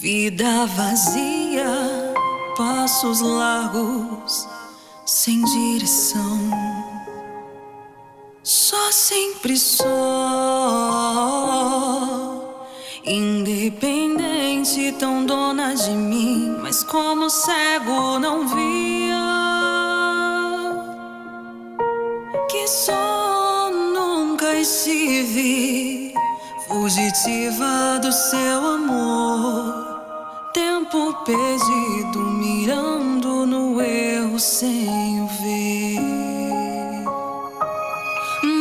Vida vazia, passos largos, sem direção, só sempre só, independente, tão dona de mim, mas como cego não via. que só nunca estive fugitiva do seu amor. Tempo perdido, mirando no erro sem o ver.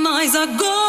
Mas agora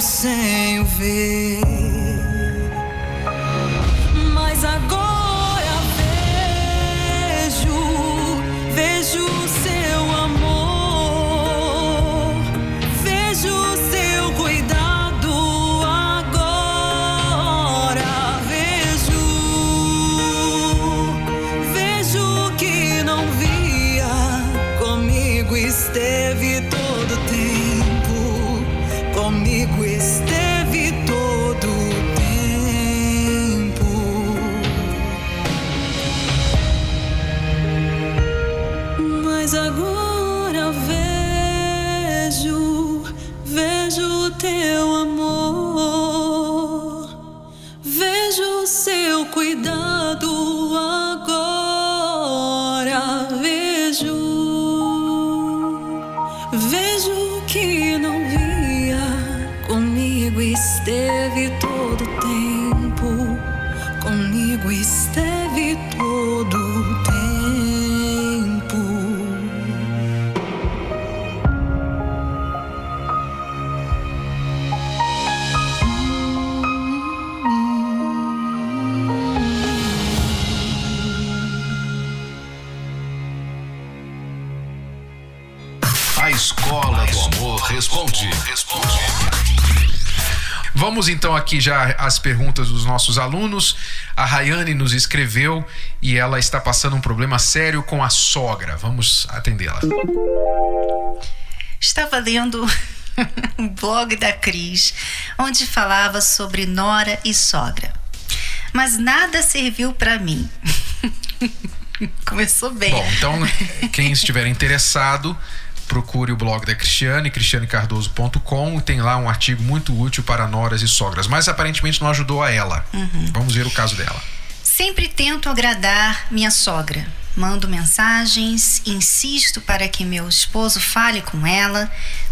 sem o ver. Responde. Responde. Vamos então aqui já às perguntas dos nossos alunos. A Rayane nos escreveu e ela está passando um problema sério com a sogra. Vamos atendê-la. Estava lendo um blog da Cris, onde falava sobre nora e sogra. Mas nada serviu para mim. Começou bem. Bom, então quem estiver interessado, procure o blog da Cristiane, cristianecardoso.com, tem lá um artigo muito útil para noras e sogras, mas aparentemente não ajudou a ela. Vamos ver o caso dela. Sempre tento agradar minha sogra. Mando mensagens, insisto para que meu esposo fale com ela,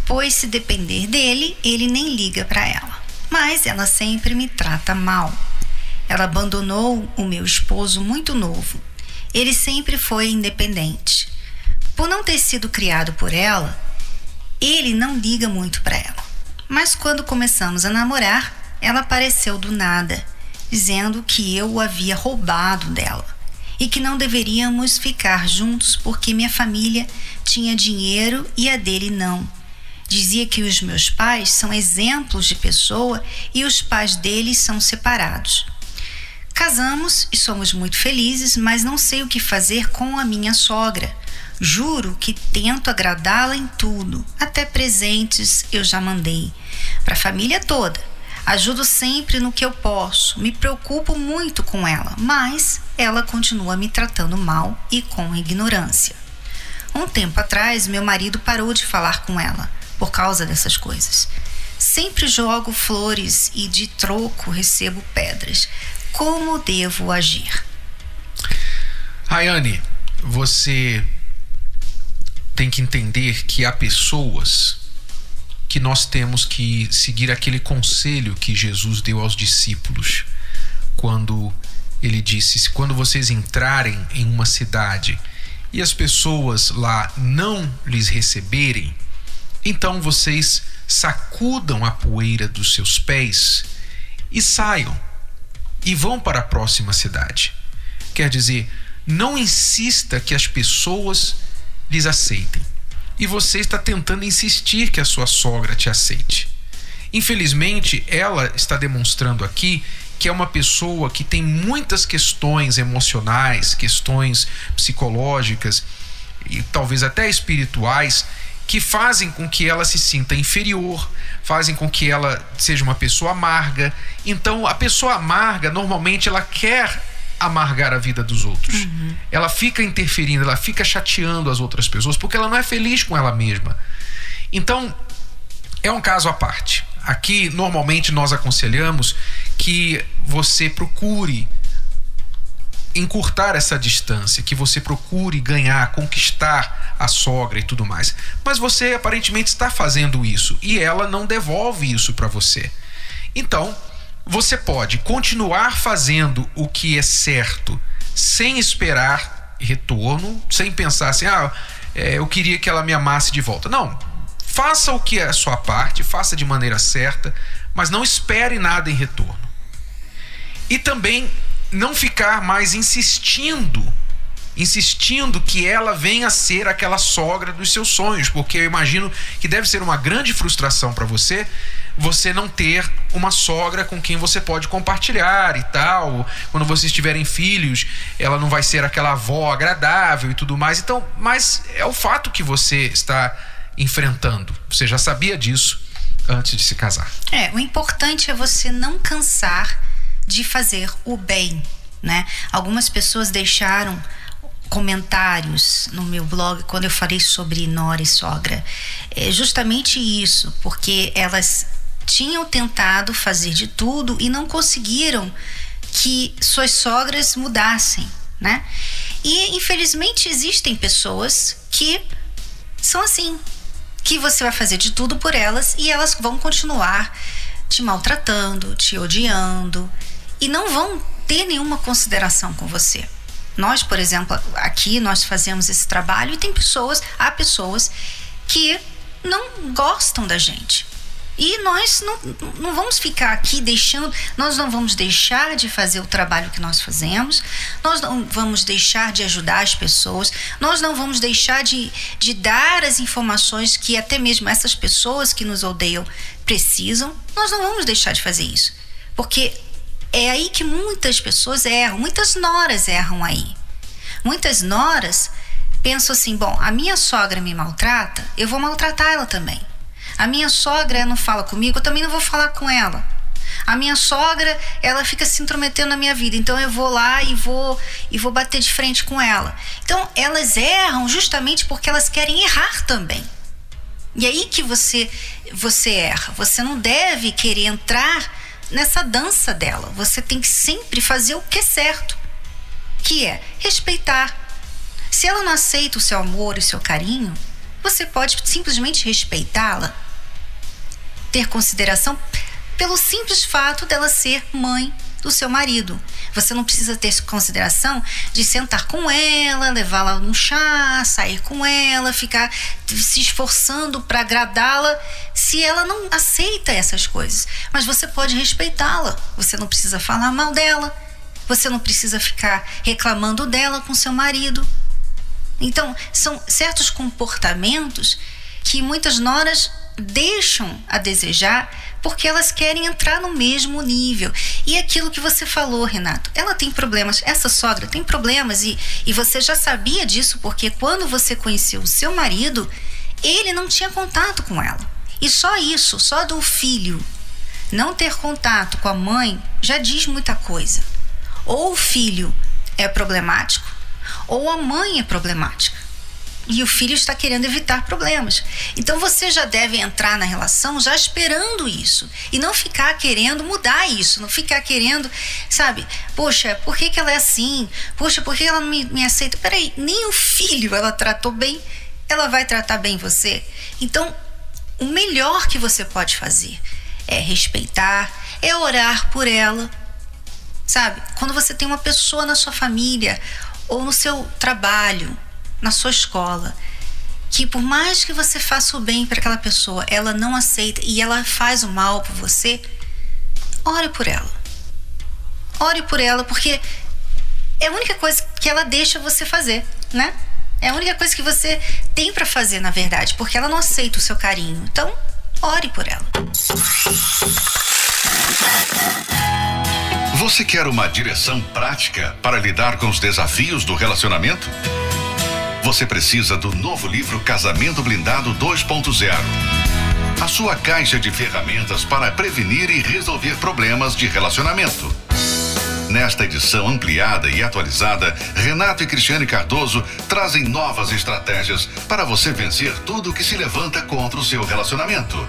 pois se depender dele, ele nem liga para ela. Mas ela sempre me trata mal. Ela abandonou o meu esposo muito novo. Ele sempre foi independente. Por não ter sido criado por ela, ele não liga muito para ela. Mas quando começamos a namorar, ela apareceu do nada, dizendo que eu o havia roubado dela e que não deveríamos ficar juntos porque minha família tinha dinheiro e a dele não. Dizia que os meus pais são exemplos de pessoa e os pais deles são separados. Casamos e somos muito felizes, mas não sei o que fazer com a minha sogra. Juro que tento agradá-la em tudo, até presentes eu já mandei. Para a família toda. Ajudo sempre no que eu posso, me preocupo muito com ela, mas ela continua me tratando mal e com ignorância. Um tempo atrás, meu marido parou de falar com ela por causa dessas coisas. Sempre jogo flores e de troco recebo pedras. Como devo agir? Rayane, você tem que entender que há pessoas que nós temos que seguir aquele conselho que Jesus deu aos discípulos quando ele disse: quando vocês entrarem em uma cidade e as pessoas lá não lhes receberem, então vocês sacudam a poeira dos seus pés e saiam e vão para a próxima cidade. Quer dizer, não insista que as pessoas lhes aceitem. E você está tentando insistir que a sua sogra te aceite. Infelizmente, ela está demonstrando aqui que é uma pessoa que tem muitas questões emocionais, questões psicológicas e talvez até espirituais que fazem com que ela se sinta inferior, fazem com que ela seja uma pessoa amarga. Então, a pessoa amarga, normalmente, ela quer amargar a vida dos outros. Uhum. Ela fica interferindo, ela fica chateando as outras pessoas porque ela não é feliz com ela mesma. Então, é um caso à parte. Aqui, normalmente, nós aconselhamos que você procure encurtar essa distância, que você procure ganhar, conquistar a sogra e tudo mais. Mas você aparentemente está fazendo isso e ela não devolve isso para você. Então, você pode continuar fazendo o que é certo sem esperar retorno, sem pensar assim, ah, é, eu queria que ela me amasse de volta. Não. Faça o que é a sua parte, faça de maneira certa, mas não espere nada em retorno. E também não ficar mais insistindo, insistindo que ela venha a ser aquela sogra dos seus sonhos, porque eu imagino que deve ser uma grande frustração para você você não ter uma sogra com quem você pode compartilhar e tal. Quando vocês tiverem filhos, ela não vai ser aquela avó agradável e tudo mais. Então, mas é o fato que você está enfrentando. Você já sabia disso antes de se casar. É, o importante é você não cansar de fazer o bem, né? Algumas pessoas deixaram comentários no meu blog quando eu falei sobre nora e sogra. É justamente isso, porque elas tinham tentado fazer de tudo e não conseguiram que suas sogras mudassem, né? E infelizmente existem pessoas que são assim, que você vai fazer de tudo por elas e elas vão continuar te maltratando, te odiando, e não vão ter nenhuma consideração com você. Nós, por exemplo, aqui nós fazemos esse trabalho e tem pessoas, há pessoas que não gostam da gente. E nós não, não vamos ficar aqui deixando, nós não vamos deixar de fazer o trabalho que nós fazemos, nós não vamos deixar de ajudar as pessoas, nós não vamos deixar de, de dar as informações que até mesmo essas pessoas que nos odeiam precisam, nós não vamos deixar de fazer isso. Porque é aí que muitas pessoas erram, muitas noras erram aí. Muitas noras pensam assim: bom, a minha sogra me maltrata, eu vou maltratar ela também. A minha sogra não fala comigo, eu também não vou falar com ela. A minha sogra, ela fica se intrometendo na minha vida, então eu vou lá e vou e vou bater de frente com ela. Então elas erram justamente porque elas querem errar também. E aí que você você erra. Você não deve querer entrar nessa dança dela. Você tem que sempre fazer o que é certo. que é respeitar. Se ela não aceita o seu amor e o seu carinho, você pode simplesmente respeitá-la, ter consideração pelo simples fato dela ser mãe do seu marido. Você não precisa ter consideração de sentar com ela, levá-la no chá, sair com ela, ficar se esforçando para agradá-la, se ela não aceita essas coisas. Mas você pode respeitá-la. Você não precisa falar mal dela. Você não precisa ficar reclamando dela com seu marido. Então, são certos comportamentos que muitas noras deixam a desejar porque elas querem entrar no mesmo nível. E aquilo que você falou, Renato, ela tem problemas, essa sogra tem problemas e, e você já sabia disso porque quando você conheceu o seu marido, ele não tinha contato com ela. E só isso, só do filho não ter contato com a mãe já diz muita coisa. Ou o filho é problemático, ou a mãe é problemática e o filho está querendo evitar problemas. Então você já deve entrar na relação já esperando isso e não ficar querendo mudar isso, não ficar querendo, sabe? Poxa, por que, que ela é assim? Poxa, por que ela não me, me aceita? Peraí, nem o filho ela tratou bem, ela vai tratar bem você. Então, o melhor que você pode fazer é respeitar, é orar por ela, sabe? Quando você tem uma pessoa na sua família ou no seu trabalho na sua escola que por mais que você faça o bem para aquela pessoa, ela não aceita e ela faz o mal por você, ore por ela. Ore por ela porque é a única coisa que ela deixa você fazer, né? É a única coisa que você tem para fazer, na verdade, porque ela não aceita o seu carinho. Então, ore por ela. Você quer uma direção prática para lidar com os desafios do relacionamento? Você precisa do novo livro Casamento Blindado 2.0. A sua caixa de ferramentas para prevenir e resolver problemas de relacionamento. Nesta edição ampliada e atualizada, Renato e Cristiane Cardoso trazem novas estratégias para você vencer tudo que se levanta contra o seu relacionamento.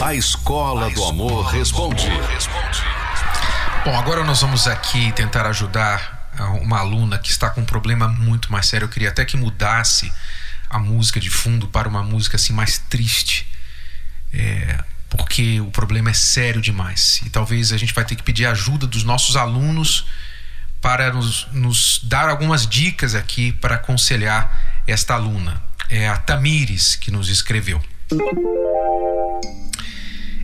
A Escola do Amor Responde. Bom, agora nós vamos aqui tentar ajudar uma aluna que está com um problema muito mais sério. Eu queria até que mudasse a música de fundo para uma música assim mais triste. É, porque o problema é sério demais. E talvez a gente vai ter que pedir ajuda dos nossos alunos para nos, nos dar algumas dicas aqui para aconselhar esta aluna. É a Tamires que nos escreveu.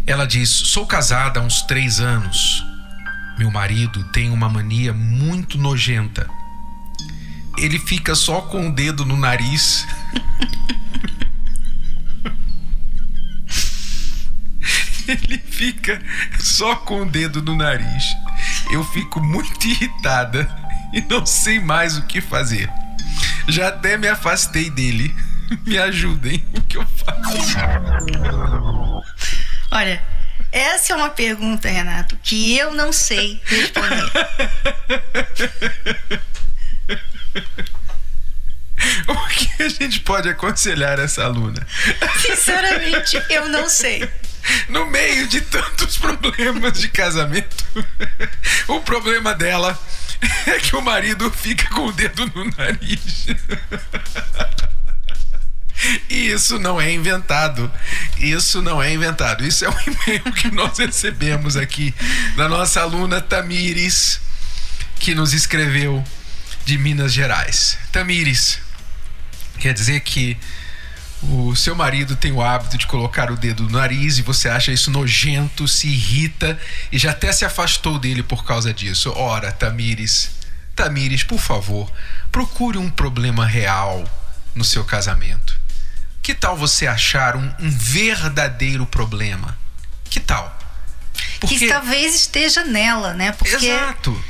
Ela diz: Sou casada há uns três anos. Meu marido tem uma mania muito nojenta. Ele fica só com o dedo no nariz. Ele fica só com o dedo no nariz. Eu fico muito irritada e não sei mais o que fazer. Já até me afastei dele. Me ajudem, o que eu faço? Olha, essa é uma pergunta, Renato, que eu não sei responder. O que a gente pode aconselhar essa aluna? Sinceramente, eu não sei. No meio de tantos problemas de casamento, o problema dela é que o marido fica com o dedo no nariz. Isso não é inventado. Isso não é inventado. Isso é um e-mail que nós recebemos aqui da nossa aluna Tamires, que nos escreveu de Minas Gerais. Tamires, quer dizer que o seu marido tem o hábito de colocar o dedo no nariz e você acha isso nojento, se irrita e já até se afastou dele por causa disso. Ora, Tamires, Tamires, por favor, procure um problema real no seu casamento. Que tal você achar um, um verdadeiro problema? Que tal? Porque... Que talvez esteja nela, né? Porque Exato.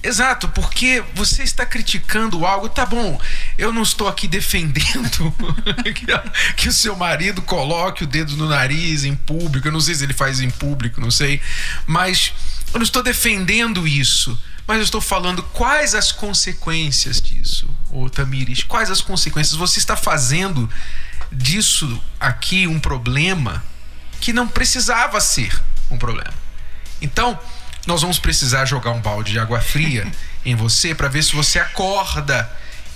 Exato, porque você está criticando algo, tá bom, eu não estou aqui defendendo que, que, o seu marido coloque o dedo no nariz em público, eu não sei se ele faz em público, não sei, mas eu não estou defendendo isso, mas eu estou falando quais as consequências disso, ô Tamires, quais as consequências, você está fazendo disso aqui um problema que não precisava ser um problema. Então, nós vamos precisar jogar um balde de água fria em você para ver se você acorda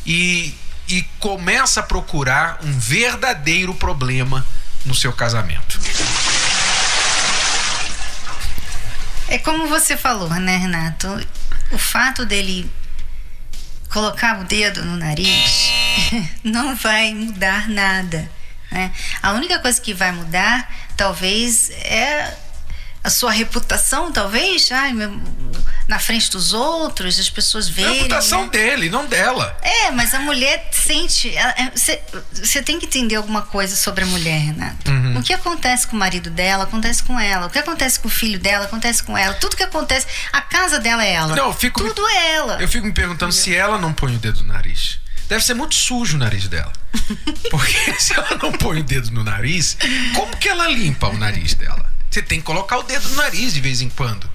e, e começa a procurar um verdadeiro problema no seu casamento. É como você falou, né, Renato? O fato dele colocar o dedo no nariz não vai mudar nada. Né? A única coisa que vai mudar, talvez, é a sua reputação, talvez, ai, meu, na frente dos outros, as pessoas verem. A reputação né? dele, não dela. É, mas a mulher sente. Você tem que entender alguma coisa sobre a mulher, Renato. Uhum. O que acontece com o marido dela, acontece com ela. O que acontece com o filho dela, acontece com ela. Tudo que acontece. A casa dela é ela. Não, eu fico Tudo me, é ela. Eu fico me perguntando se ela não põe o dedo no nariz. Deve ser muito sujo o nariz dela. Porque se ela não põe o dedo no nariz, como que ela limpa o nariz dela? Você tem que colocar o dedo no nariz de vez em quando,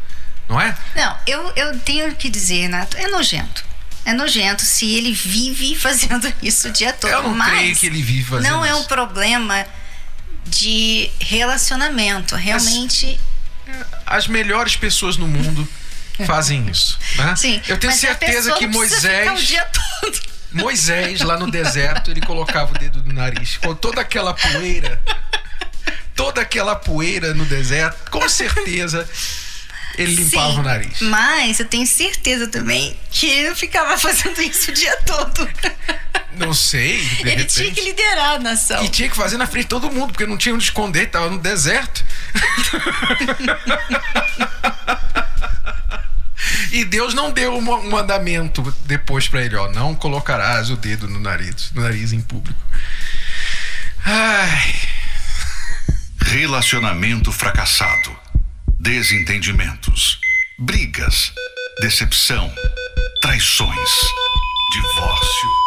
não é? Não, eu, eu tenho que dizer, Renato, é nojento. É nojento se ele vive fazendo isso o dia todo. Eu não Mas creio que ele vive fazendo Não é um isso. problema de relacionamento. Realmente. As melhores pessoas no mundo fazem isso. Né? Sim, Eu tenho mas a certeza pessoa que precisa ficar Moisés. O dia todo. Moisés, lá no deserto, ele colocava o dedo no nariz. Com toda aquela poeira. Toda aquela poeira no deserto, com certeza ele limpava Sim, o nariz. Mas eu tenho certeza também que ele não ficava fazendo isso o dia todo. Não sei, ele repente. tinha que liderar a nação. E tinha que fazer na frente de todo mundo, porque não tinha onde esconder, tava no deserto. e Deus não deu um mandamento depois para ele, ó, não colocarás o dedo no nariz, no nariz em público. Ai, Relacionamento fracassado. Desentendimentos. Brigas. Decepção. Traições. Divórcio.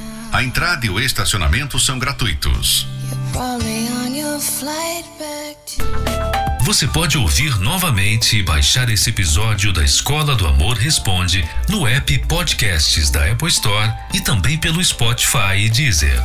A entrada e o estacionamento são gratuitos. Você pode ouvir novamente e baixar esse episódio da Escola do Amor Responde no app Podcasts da Apple Store e também pelo Spotify e Deezer.